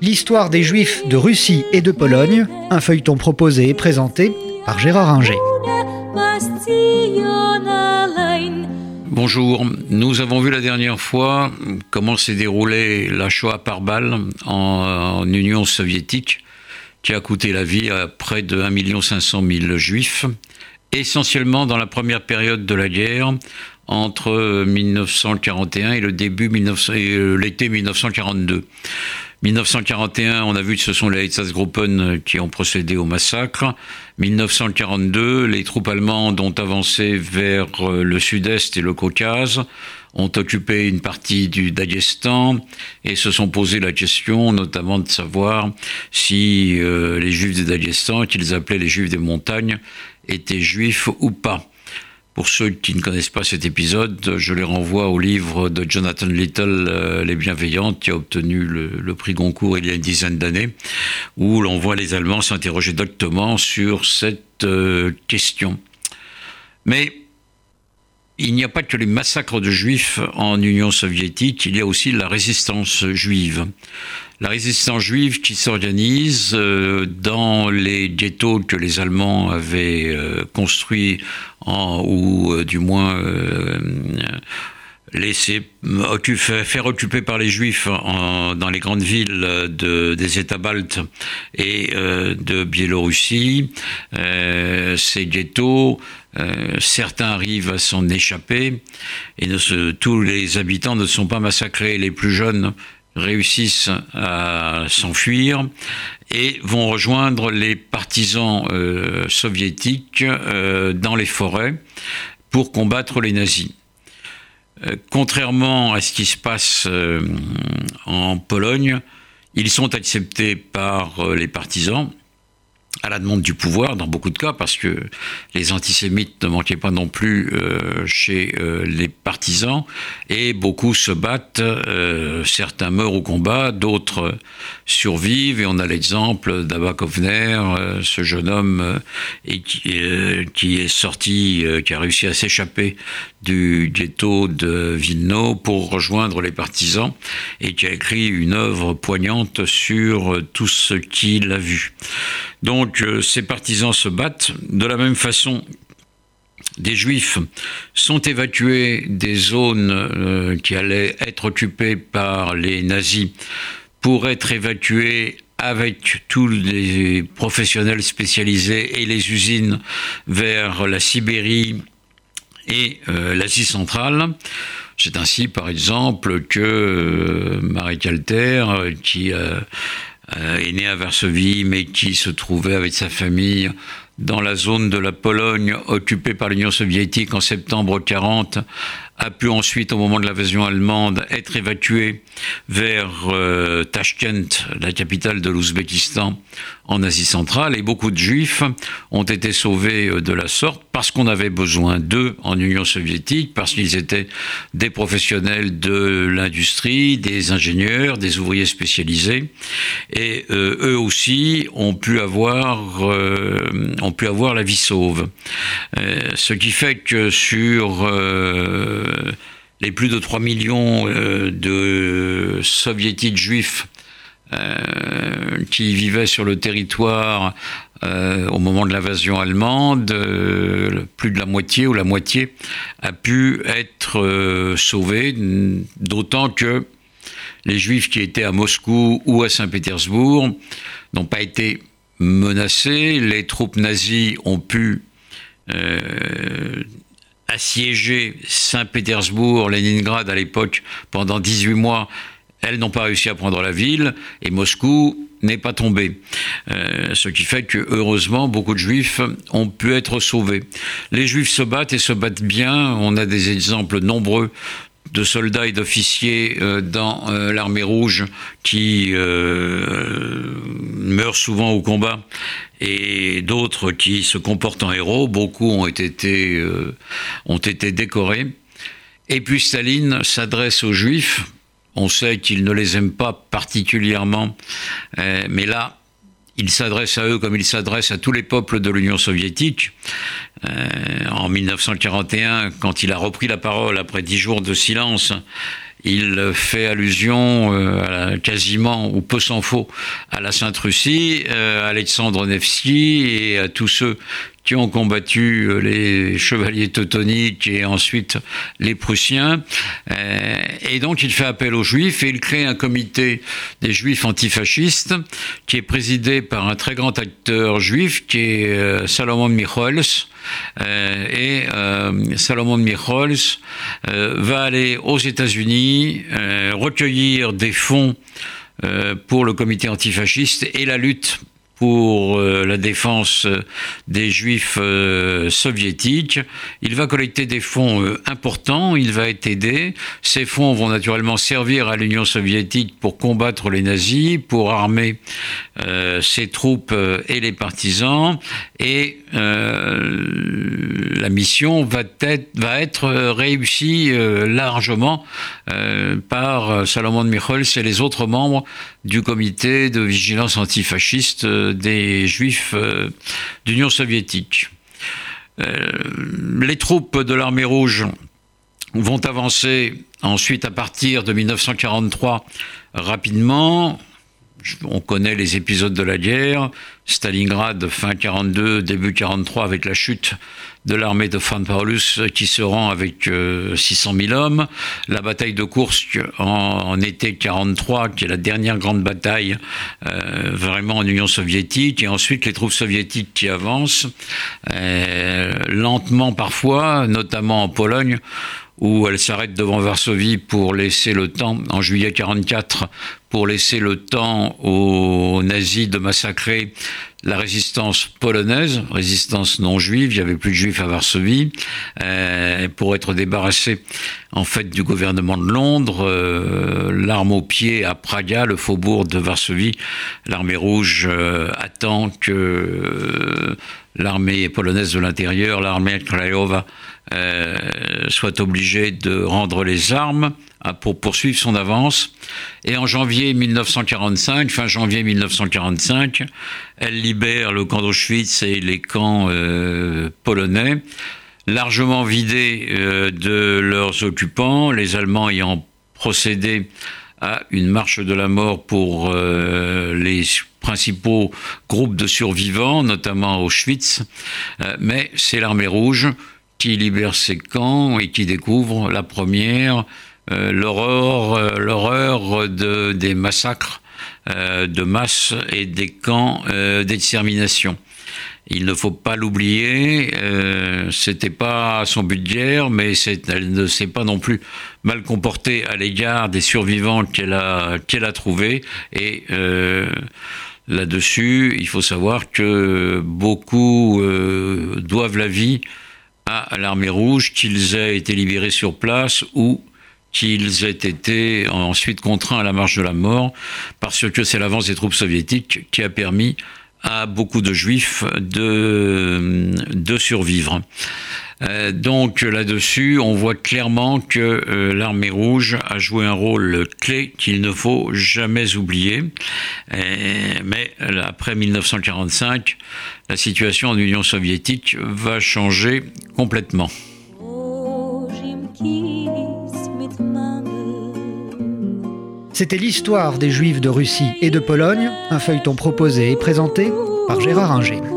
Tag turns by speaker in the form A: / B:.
A: L'histoire des Juifs de Russie et de Pologne, un feuilleton proposé et présenté par Gérard Inger.
B: Bonjour, nous avons vu la dernière fois comment s'est déroulée la Shoah par balle en, Union soviétique, qui a coûté la vie à près de 1 500 000 juifs, essentiellement dans la première période de la guerre, entre 1941 et le début euh, l'été 1942. 1941, on a vu que ce sont les Einsatzgruppen qui ont procédé au massacre. 1942, les troupes allemandes ont avancé vers euh, le sud-est et le Caucase, ont occupé une partie du Daghestan et se sont posé la question notamment de savoir si euh, les juifs du Daghestan, qu'ils appelaient les juifs des montagnes, étaient juifs ou pas. Pour ceux qui ne connaissent pas cet épisode, je les renvoie au livre de Jonathan Little, euh, Les Bienveillantes, qui a obtenu le, prix Goncourt il y a une dizaine d'années, où l'on voit les Allemands s'interroger doctement sur cette euh, question. Mais il n'y a pas que les massacres de juifs en Union soviétique, il y a aussi la résistance juive. La résistance juive qui s'organise euh, dans les ghettos que les Allemands avaient euh, construits en, ou euh, du moins laissé faire occuper par les Juifs dans les grandes villes des États baltes et de Biélorussie. ces ghettos euh, certains arrivent à s'en échapper et tous les habitants ne sont pas massacrés. Les plus jeunes réussissent à s'enfuir et vont rejoindre les partisans euh, soviétiques euh, dans les forêts pour combattre les nazis. Contrairement à ce qui se passe en Pologne, ils sont acceptés par les partisans à la demande du pouvoir dans beaucoup de cas, parce que les antisémites ne manquaient pas non plus euh, chez euh, les partisans, et beaucoup se battent, euh, certains meurent au combat, d'autres survivent, et on a l'exemple d'Abba Kovner, ce jeune homme qui, est sorti, qui a réussi à s'échapper du ghetto de Vilno pour rejoindre les partisans, et qui a écrit une œuvre poignante sur tout ce qu'il a vu. Donc euh, ces partisans se battent de la même façon des juifs sont évacués des zones euh, qui allaient être occupées par les nazis pour être évacués avec tous les professionnels spécialisés et les usines vers la Sibérie et euh, l'Asie centrale. C'est ainsi, par exemple, que Marie Calter, qui euh, est né à Varsovie, mais qui se trouvait avec sa famille dans la zone de la Pologne occupée par l'Union soviétique en septembre 40, a pu ensuite, au moment de l'invasion allemande, être évacué vers euh, Tashkent, la capitale de l'Ouzbékistan, en Asie centrale. Et beaucoup de juifs ont été sauvés euh, de la sorte parce qu'on avait besoin d'eux en Union soviétique, parce qu'ils étaient des professionnels de l'industrie, des ingénieurs, des ouvriers spécialisés. Et euh, eux aussi ont pu avoir, ont pu avoir la vie sauve. ce qui fait que sur euh, les plus de 3 millions euh, de soviétiques juifs euh, qui vivaient sur le territoire au moment de l'invasion allemande, plus de la moitié ou la moitié a pu être sauvée, d'autant que les juifs qui étaient à Moscou ou à Saint-Pétersbourg n'ont pas été menacés, les troupes nazies ont pu assiégé Saint-Pétersbourg, Leningrad à l'époque pendant 18 mois. Elles n'ont pas réussi à prendre la ville et Moscou n'est pas tombé. Euh, ce qui fait que, heureusement, beaucoup de juifs ont pu être sauvés. Les juifs se battent et se battent bien. On a des exemples nombreux de soldats et d'officiers euh, dans euh, l'armée rouge qui meurent souvent au combat et d'autres qui se comportent en héros. Beaucoup ont été, ont été décorés. Et puis Staline s'adresse aux Juifs. On sait qu'il ne les aime pas particulièrement, euh, mais là, il s'adresse à eux comme il s'adresse à tous les peuples de l'Union soviétique. Euh, en 1941, quand il a repris la parole après dix jours de silence, il fait allusion à quasiment, ou peu s'en faut, à la Sainte-Russie, à Alexandre Nevsky et à tous ceux qui ont combattu euh, les chevaliers teutoniques et ensuite les Prussiens. Euh, et donc il fait appel aux Juifs et il crée un comité des Juifs antifascistes qui est présidé par un très grand acteur juif qui est euh, Salomon Michols. et Salomon Michols va aller aux États-Unis recueillir des fonds pour le comité antifasciste et la lutte pour euh, la défense euh, des juifs euh, soviétiques. Il va collecter des fonds importants, il va être aidé. Ces fonds vont naturellement servir à l'Union soviétique pour combattre les nazis, pour armer ses troupes et les partisans. Et la mission va être, réussie largement par Salomon Michols et les autres membres du comité de vigilance antifasciste des Juifs euh, d'Union soviétique. Euh, les troupes de l'armée rouge vont avancer ensuite à partir de 1943 rapidement. On connaît les épisodes de la guerre. Stalingrad, fin 42, début 43, avec la chute de l'armée de Van Paulus qui se rend avec 600 euh, 000 hommes. La bataille de Kursk en, été 43, qui est la dernière grande bataille euh, vraiment en Union soviétique. Et ensuite les troupes soviétiques qui avancent, euh, lentement parfois, notamment en Pologne, où elles s'arrêtent devant Varsovie pour laisser le temps, en juillet 44, pour laisser le temps aux nazis de massacrer la résistance polonaise, résistance non juive, il n'y avait plus de juifs à Varsovie, euh, pour être débarrassé en fait du gouvernement de Londres, euh, l'arme au pied à Praga, le faubourg de Varsovie, l'armée rouge euh, attend que l'armée polonaise de l'intérieur, l'armée Krajowa, soit obligée de rendre les armes Hein, pour poursuivre son avance. Et en janvier 1945, fin janvier 1945, elle libère le camp d'Auschwitz et les camps euh, polonais, largement vidés euh, de leurs occupants, les Allemands ayant procédé à une marche de la mort pour euh, les principaux groupes de survivants, notamment Auschwitz. mais c'est l'armée rouge qui libère ces camps et qui découvre la première euh, l'horreur, euh, l'horreur de, des massacres euh, de masse et des camps d'extermination. Il ne faut pas l'oublier, euh, c'était pas son but guerre, mais elle ne s'est pas non plus mal comportée à l'égard des survivants qu'elle a, qu'elle trouvés. Là-dessus, il faut savoir que beaucoup doivent la vie à l'armée rouge, qu'ils aient été libérés sur place ou qu'ils aient été ensuite contraints à la marche de la mort, parce que c'est l'avance des troupes soviétiques qui a permis à beaucoup de juifs de, de survivre. Euh, donc là-dessus, on voit clairement que euh, l'armée rouge a joué un rôle clé qu'il ne faut jamais oublier. mais après 1945, la situation en Union soviétique va changer complètement.
A: C'était l'histoire des Juifs de Russie et de Pologne, un feuilleton proposé et présenté par Gérard Inger.